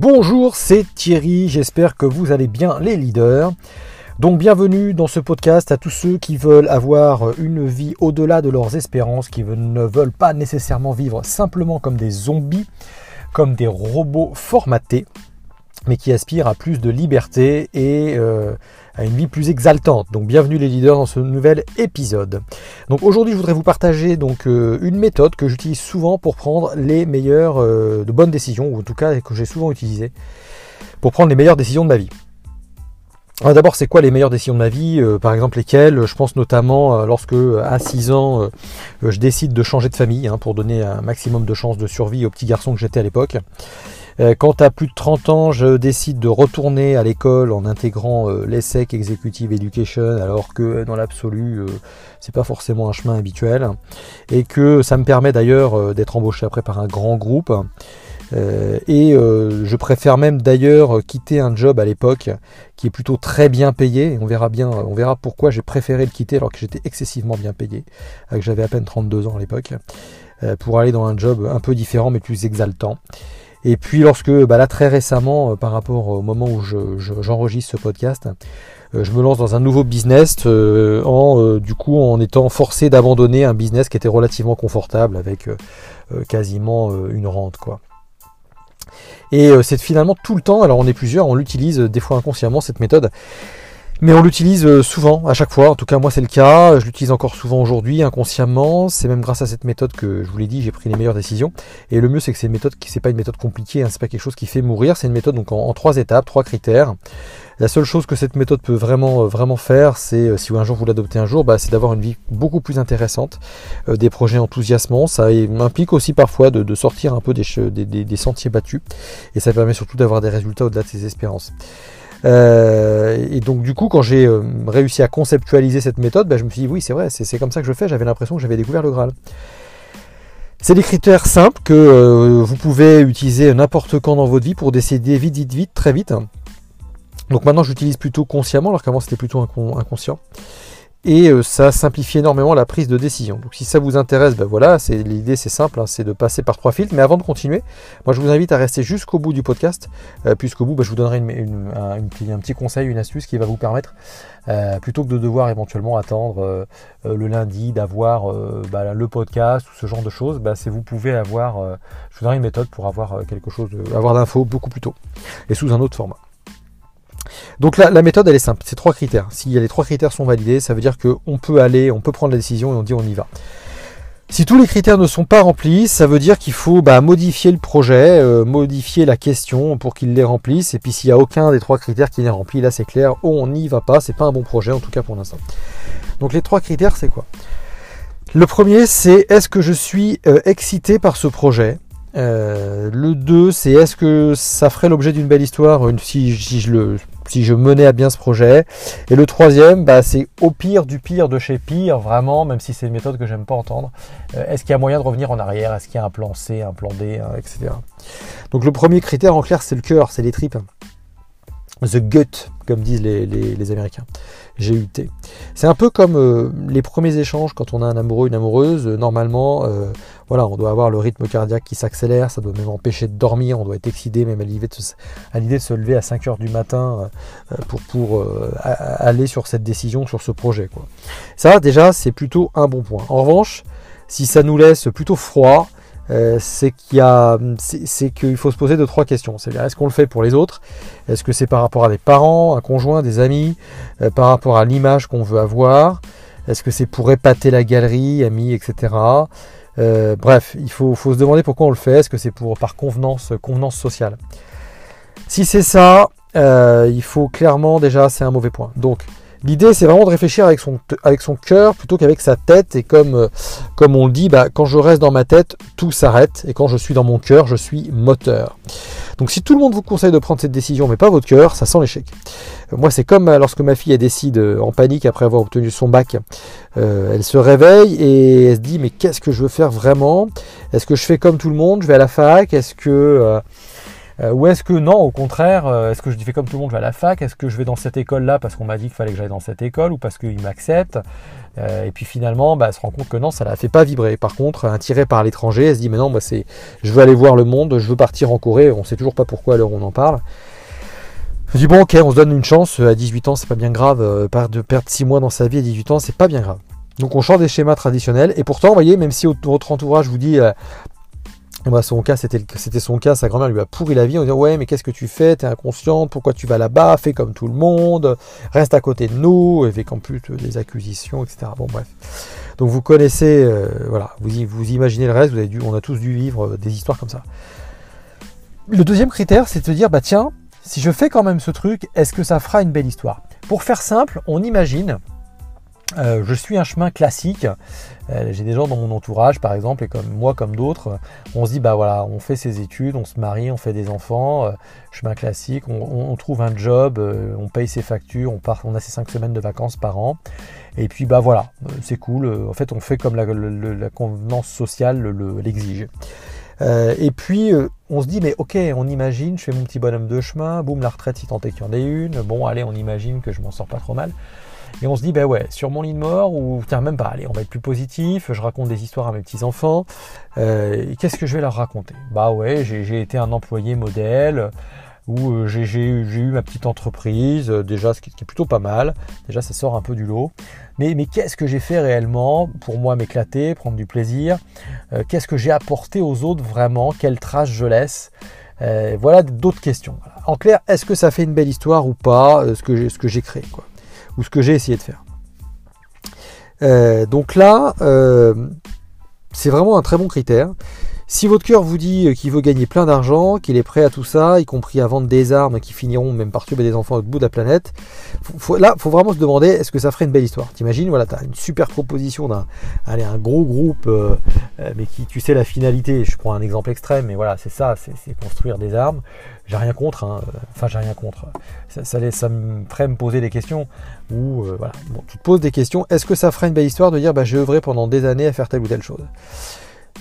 Bonjour, c'est Thierry, j'espère que vous allez bien les leaders. Donc bienvenue dans ce podcast à tous ceux qui veulent avoir une vie au-delà de leurs espérances, qui ne veulent pas nécessairement vivre simplement comme des zombies, comme des robots formatés, mais qui aspirent à plus de liberté et euh, à une vie plus exaltante. Donc bienvenue les leaders dans ce nouvel épisode. Donc aujourd'hui je voudrais vous partager donc euh, une méthode que j'utilise souvent pour prendre les meilleures euh, de bonnes décisions, ou en tout cas que j'ai souvent utilisé pour prendre les meilleures décisions de ma vie. D'abord, c'est quoi les meilleures décisions de ma vie? Par exemple, lesquelles? Je pense notamment lorsque, à 6 ans, je décide de changer de famille hein, pour donner un maximum de chances de survie au petit garçon que j'étais à l'époque. Euh, quand à plus de 30 ans, je décide de retourner à l'école en intégrant euh, l'ESSEC Executive Education, alors que dans l'absolu, euh, c'est pas forcément un chemin habituel, et que ça me permet d'ailleurs d'être embauché après par un grand groupe. et je préfère même d'ailleurs quitter un job à l'époque qui est plutôt très bien payé. on verra bien, on verra pourquoi j'ai préféré le quitter alors que j'étais excessivement bien payé, que j'avais à peine 32 ans à l'époque, pour aller dans un job un peu différent mais plus exaltant. Et puis lorsque, bah là très récemment, euh, par rapport au moment où j'enregistre ce podcast, euh, je me lance dans un nouveau business euh, en du coup en étant forcé d'abandonner un business qui était relativement confortable avec quasiment une rente quoi. Et c'est finalement tout le temps, alors on est plusieurs, on l'utilise des fois inconsciemment cette méthode. Mais on l'utilise euh, souvent, à chaque fois. En tout cas, moi, c'est le cas. Je l'utilise encore souvent aujourd'hui, inconsciemment. C'est même grâce à cette méthode que je vous l'ai dit, j'ai pris les meilleures décisions. Et le mieux, c'est que c'est une méthode qui, c'est pas une méthode compliquée. Hein, c'est pas quelque chose qui fait mourir. C'est une méthode donc en, trois étapes, trois critères. La seule chose que cette méthode peut vraiment, euh, vraiment faire, c'est euh, si un jour vous l'adoptez un jour, bah, c'est d'avoir une vie beaucoup plus intéressante, des projets enthousiasmants. Ça implique aussi parfois de, sortir un peu des, des, des, sentiers battus, et ça permet surtout d'avoir des résultats au-delà de ses espérances. Euh, et donc du coup, quand j'ai euh, réussi à conceptualiser cette méthode, bah, je me suis dit oui, c'est vrai, c'est comme ça que je fais. J'avais l'impression que j'avais découvert le Graal. C'est des critères simples que euh, vous pouvez utiliser n'importe quand dans votre vie pour décider vite, vite, vite, très vite. Donc maintenant, j'utilise plutôt consciemment, alors qu'avant c'était plutôt inconscient et euh, ça simplifie énormément la prise de décision. Donc si ça vous intéresse, ben voilà, c'est l'idée c'est simple, hein, c'est de passer par trois filtres. Mais avant de continuer, moi je vous invite à rester jusqu'au bout du podcast, euh, puisqu'au bout, ben, je vous donnerai un, petit conseil, une astuce qui va vous permettre, euh, plutôt que de devoir éventuellement attendre le lundi, d'avoir ben, le podcast ou ce genre de choses, ben, c'est vous pouvez avoir, je vous donnerai une méthode pour avoir quelque chose, avoir d'infos beaucoup plus tôt et sous un autre format. Donc la, la, méthode elle est simple, c'est trois critères. Si les trois critères sont validés, ça veut dire qu'on peut aller, on peut prendre la décision et on dit on y va. Si tous les critères ne sont pas remplis, ça veut dire qu'il faut bah, modifier le projet, euh, modifier la question pour qu'il les remplisse. Et puis s'il n'y a aucun des trois critères qui n'est rempli, là c'est clair, on n'y va pas, c'est pas un bon projet en tout cas pour l'instant. Donc les trois critères c'est quoi? Le premier c'est est-ce que je suis euh, excité par ce projet? Euh, le 2, c'est est-ce que ça ferait l'objet d'une belle histoire si, je menais à bien ce projet? Et le troisième, bah, c'est au pire du pire de chez pire, vraiment, même si c'est une méthode que j'aime pas entendre. Euh, est-ce qu'il y a moyen de revenir en arrière? Est-ce qu'il y a un plan C, un plan D, etc. Donc le premier critère en clair, c'est le cœur, c'est les tripes. The gut, comme disent les, les, Américains. GUT. C'est un peu comme euh, les premiers échanges quand on a un amoureux, une amoureuse. normalement, euh, voilà, on doit avoir le rythme cardiaque qui s'accélère, ça doit même empêcher de dormir, on doit être excité même à l'idée de, se, de se lever à 5 heures du matin euh, pour, pour aller sur cette décision, sur ce projet. Quoi. Ça, déjà, c'est plutôt un bon point. En revanche, si ça nous laisse plutôt froid, euh, c'est qu'il faut se poser deux trois questions. C'est est-ce qu'on le fait pour les autres? Est-ce que c'est par rapport à des parents, un conjoint, des amis, euh, par rapport à l'image qu'on veut avoir? Est-ce que c'est pour épater la galerie, amis, etc. Euh, bref, il faut, faut, se demander pourquoi on le fait. Est-ce que c'est pour par convenance, convenance sociale? Si c'est ça, il faut clairement déjà, c'est un mauvais point. Donc L'idée, c'est vraiment de réfléchir avec son, avec cœur plutôt qu'avec sa tête. Et comme, euh, on le dit, bah, quand je reste dans ma tête, tout s'arrête. Et quand je suis dans mon cœur, je suis moteur. Donc si tout le monde vous conseille de prendre cette décision, mais pas votre cœur, ça sent l'échec. Euh, moi, c'est comme euh, lorsque ma fille décide en panique après avoir obtenu son bac. elle se réveille et elle se dit, mais qu'est-ce que je veux faire vraiment? Est-ce que je fais comme tout le monde? Je vais à la fac? Est-ce que ou est-ce que non, au contraire, est-ce que je fais comme tout le monde, je vais à la fac Est-ce que je vais dans cette école-là parce qu'on m'a dit qu'il fallait que j'aille dans cette école ou parce qu'ils m'acceptent? Et puis finalement, bah, elle se rend compte que non, ça la fait pas vibrer. Par contre, attirée par l'étranger, elle se dit mais non, moi c'est, je veux aller voir le monde, je veux partir en Corée. On sait toujours pas pourquoi où on en parle. Je dis bon ok, on se donne une chance, à 18 ans c'est pas bien grave, de perdre 6 mois dans sa vie à 18 ans c'est pas bien grave. Donc on change des schémas traditionnels. Et pourtant, vous voyez, même si votre entourage vous dit, euh, bah, son cas, c'était, son cas, sa grand-mère lui a pourri la vie, on dit ouais, mais qu'est-ce que tu fais? T'es inconsciente, pourquoi tu vas là-bas? Fais comme tout le monde, reste à côté de nous, avec en plus des acquisitions, etc. Bon, bref. Donc vous connaissez, euh, voilà, vous, vous imaginez le reste, on a tous dû vivre euh, des histoires comme ça. Le deuxième critère, c'est de se dire, bah tiens, si je fais quand même ce truc, est-ce que ça fera une belle histoire? Pour faire simple, on imagine euh, je suis un chemin classique. Euh, j'ai des gens dans mon entourage, par exemple, et comme moi, comme d'autres, on se dit bah voilà, on fait ses études, on se marie, on fait des enfants, euh, chemin classique, on, trouve un job, on paye ses factures, on part, on a ses cinq semaines de vacances par an, et puis bah voilà, c'est cool. En fait, on fait comme la, convenance sociale l'exige. et puis on se dit mais ok, on imagine, je fais mon petit bonhomme de chemin, boum la retraite si tant est qu'il y en ait une. Bon allez, on imagine que je m'en sors pas trop mal. Et on se dit, ben ouais, sur mon lit de mort, ou tiens, même pas, allez, on va être plus positif, je raconte des histoires à mes petits-enfants. Euh, Qu'est-ce que je vais leur raconter? Bah ouais, j'ai été un employé modèle, où euh, j'ai eu ma petite entreprise, euh, déjà ce qui, est plutôt pas mal, déjà ça sort un peu du lot. Mais, mais qu'est-ce que j'ai fait réellement pour moi m'éclater, prendre du plaisir? Qu'est-ce que j'ai apporté aux autres vraiment? Quelle trace je laisse? Voilà d'autres questions. En clair, est-ce que ça fait une belle histoire ou pas, ce que j'ai créé quoi ou ce que j'ai essayé de faire. Euh, donc là, euh, c'est vraiment un très bon critère. Si votre cœur vous dit qu'il veut gagner plein d'argent, qu'il est prêt à tout ça, y compris à vendre des armes qui finiront même par tuer des enfants au bout de la planète, là, il faut vraiment se demander est-ce que ça ferait une belle histoire? T'imagines, voilà, tu as une super proposition d'un allez, un gros groupe, euh, mais qui, tu sais, la finalité, je prends un exemple extrême, mais voilà, c'est ça, c'est construire des armes. J'ai rien contre, hein, enfin, j'ai rien contre. Ça, ça, me ferait me poser des questions. Ou euh, voilà, tu te poses des questions. Est-ce que ça ferait une belle histoire de dire bah, j'ai œuvré pendant des années à faire telle ou telle chose?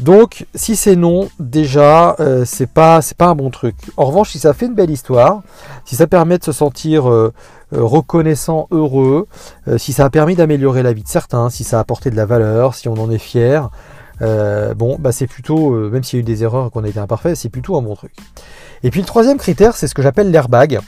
Donc, si c'est non, déjà, euh, c'est pas pas un bon truc. En revanche, si ça fait une belle histoire, si ça permet de se sentir euh, reconnaissant, heureux, si ça a permis d'améliorer la vie de certains, si ça a apporté de la valeur, si on en est fier, bon, bah c'est plutôt, même s'il y a eu des erreurs qu'on a été imparfait, c'est plutôt un bon truc. Et puis le troisième critère, c'est ce que j'appelle l'airbag.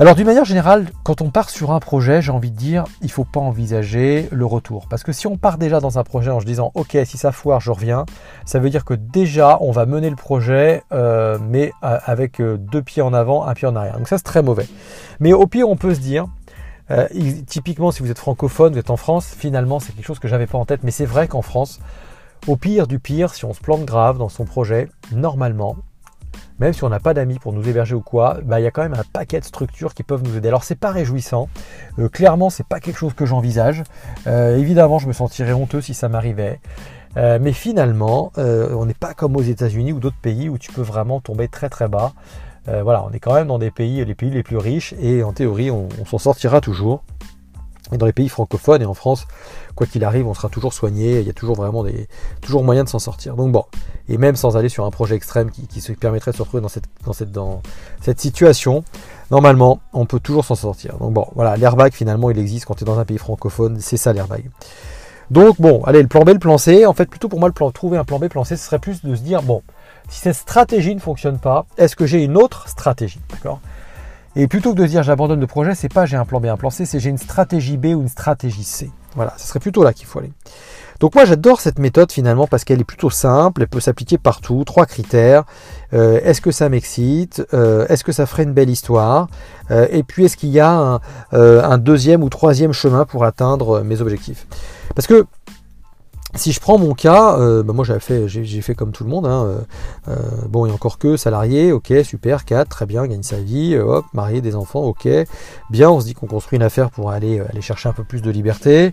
Alors d'une manière générale, quand on part sur un projet, j'ai envie de dire, il ne faut pas envisager le retour. Parce que si on part déjà dans un projet en se disant, ok, si ça foire, je reviens, ça veut dire que déjà, on va mener le projet, euh, mais euh, avec euh, deux pieds en avant, un pied en arrière. Donc ça, c'est très mauvais. Mais au pire, on peut se dire, typiquement, si vous êtes francophone, vous êtes en France, finalement, c'est quelque chose que j'avais pas en tête, mais c'est vrai qu'en France, au pire du pire, si on se plante grave dans son projet, normalement, même si on n'a pas d'amis pour nous héberger ou quoi, bah, il y a quand même un paquet de structures qui peuvent nous aider. Alors c'est pas réjouissant, euh, clairement c'est pas quelque chose que j'envisage. Euh, évidemment je me sentirais honteux si ça m'arrivait. Euh, mais finalement, on n'est pas comme aux États-Unis ou d'autres pays où tu peux vraiment tomber très très bas. voilà, on est quand même dans des pays, les pays les plus riches, et en théorie, on s'en sortira toujours. Et dans les pays francophones et en France, quoi qu'il arrive, on sera toujours soigné. Il y a toujours vraiment des, toujours moyen de s'en sortir. Donc bon, et même sans aller sur un projet extrême qui, permettrait de se retrouver dans cette, dans cette, dans cette situation, normalement, on peut toujours s'en sortir. Donc bon, voilà, l'airbag finalement, il existe quand tu es dans un pays francophone. C'est ça l'airbag. Donc bon, allez, le plan B, le plan C. En fait, plutôt pour moi, le plan, trouver un plan B, plan C, ce serait plus de se dire bon, si cette stratégie ne fonctionne pas, est-ce que j'ai une autre stratégie, d'accord? Et plutôt que de dire j'abandonne le projet, c'est pas j'ai un plan B, un plan C, c'est j'ai une stratégie B ou une stratégie C. Voilà, ce serait plutôt là qu'il faut aller. Donc moi j'adore cette méthode finalement parce qu'elle est plutôt simple, elle peut s'appliquer partout. Trois critères. Euh, est-ce que ça m'excite? Euh, Est-ce que ça ferait une belle histoire? Euh, Et puis est-ce qu'il y a un, un, deuxième ou troisième chemin pour atteindre mes objectifs? Parce que si je prends mon cas, euh, bah, moi fait, j'ai fait comme tout le monde. Hein, euh, euh, bon, et encore que salarié, ok, super, 4, très bien, gagne sa vie, hop, marié, des enfants, ok, bien. On se dit qu'on construit une affaire pour aller aller chercher un peu plus de liberté.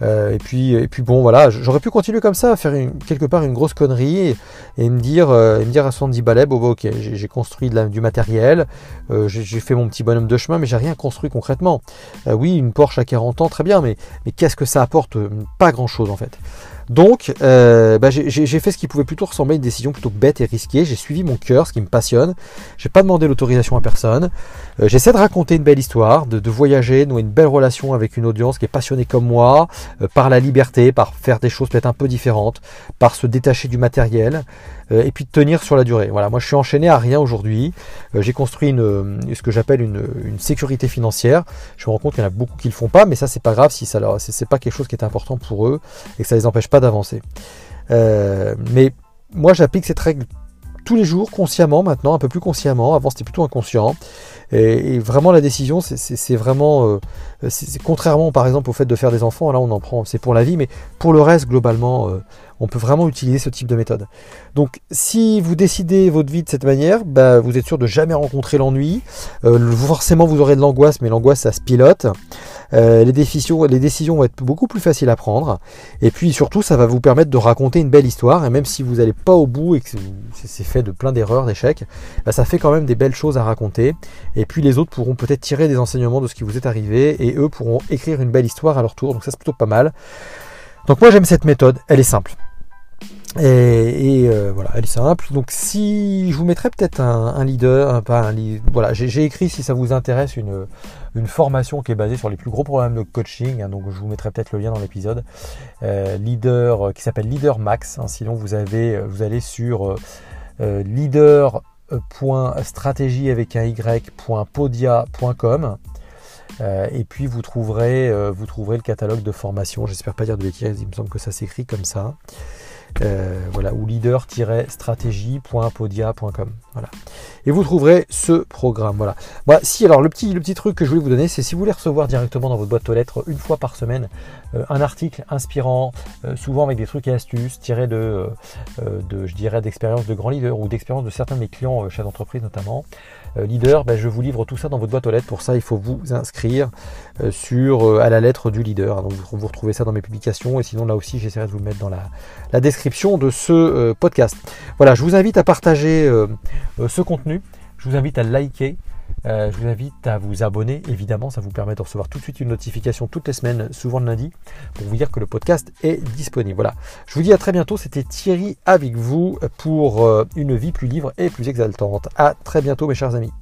et puis et puis bon, voilà, j'aurais pu continuer comme ça, faire quelque part une grosse connerie et, me dire me dire à 70 balais, bon, bah, ok, j'ai construit du matériel, j'ai fait mon petit bonhomme de chemin, mais j'ai rien construit concrètement. oui, une Porsche à 40 ans, très bien, mais mais qu'est-ce que ça apporte? Pas grand chose en fait. Donc, euh, bah, j'ai fait ce qui pouvait plutôt ressembler à une décision plutôt bête et risquée. J'ai suivi mon cœur, ce qui me passionne. J'ai pas demandé l'autorisation à personne. Euh, j'essaie de raconter une belle histoire, de, voyager, de nouer une belle relation avec une audience qui est passionnée comme moi, euh, par la liberté, par faire des choses peut-être un peu différentes, par se détacher du matériel, et puis de tenir sur la durée. Voilà, moi je suis enchaîné à rien aujourd'hui. j'ai construit une, ce que j'appelle une, sécurité financière. Je me rends compte qu'il y en a beaucoup qui le font pas, mais ça c'est pas grave si ça c'est pas quelque chose qui est important pour eux et que ça les empêche pas d'avancer. Euh, mais moi, j'applique cette règle tous les jours, consciemment maintenant, un peu plus consciemment. Avant, c'était plutôt inconscient. Et, vraiment, la décision, c'est vraiment, euh, contrairement par exemple au fait de faire des enfants, là on en prend, c'est pour la vie, mais pour le reste, globalement, euh, on peut vraiment utiliser ce type de méthode. Donc, si vous décidez votre vie de cette manière, bah, vous êtes sûr de jamais rencontrer l'ennui. Euh, forcément, vous aurez de l'angoisse, mais l'angoisse, ça se pilote. Les, décisions, les décisions vont être beaucoup plus faciles à prendre. Et puis surtout, ça va vous permettre de raconter une belle histoire. Et même si vous n'allez pas au bout et que c'est fait de plein d'erreurs, d'échecs, bah, ça fait quand même des belles choses à raconter. Et puis les autres pourront peut-être tirer des enseignements de ce qui vous est arrivé et eux pourront écrire une belle histoire à leur tour. Donc ça c'est plutôt pas mal. Donc moi j'aime cette méthode, elle est simple. Et, euh, voilà, elle est simple. Donc si je vous mettrais peut-être un, leader, pas un voilà, j'ai écrit si ça vous intéresse une, formation qui est basée sur les plus gros problèmes de coaching. Hein, donc je vous mettrai peut-être le lien dans l'épisode. Euh, leader euh, qui s'appelle Leader Max. Hein, sinon vous avez, vous allez sur leader stratégie avec un y.podia.com euh, et puis vous trouverez, euh, vous trouverez le catalogue de formation. J'espère pas dire de bêtises, il me semble que ça s'écrit comme ça. Euh, voilà, ou leader-stratégie.podia.com. Voilà. Et vous trouverez ce programme. Voilà. Bah, si, alors le petit, le petit truc que je voulais vous donner, c'est si vous voulez recevoir directement dans votre boîte aux lettres une fois par semaine un article inspirant, souvent avec des trucs et astuces tirés de, de je dirais, d'expériences de grands leaders ou d'expériences de certains de mes clients chefs d'entreprise notamment. Euh, leader, ben, je vous livre tout ça dans votre boîte aux lettres. Pour ça, il faut vous inscrire euh, sur, euh, à la lettre du leader. Donc, vous retrouvez ça dans mes publications. Et sinon, là aussi, j'essaierai de vous le mettre dans la, description de ce podcast. Voilà, je vous invite à partager ce contenu. Je vous invite à liker. je vous invite à vous abonner, évidemment, ça vous permet de recevoir tout de suite une notification toutes les semaines, souvent le lundi, pour vous dire que le podcast est disponible. Voilà, je vous dis à très bientôt, c'était Thierry avec vous pour une vie plus libre et plus exaltante. À très bientôt mes chers amis.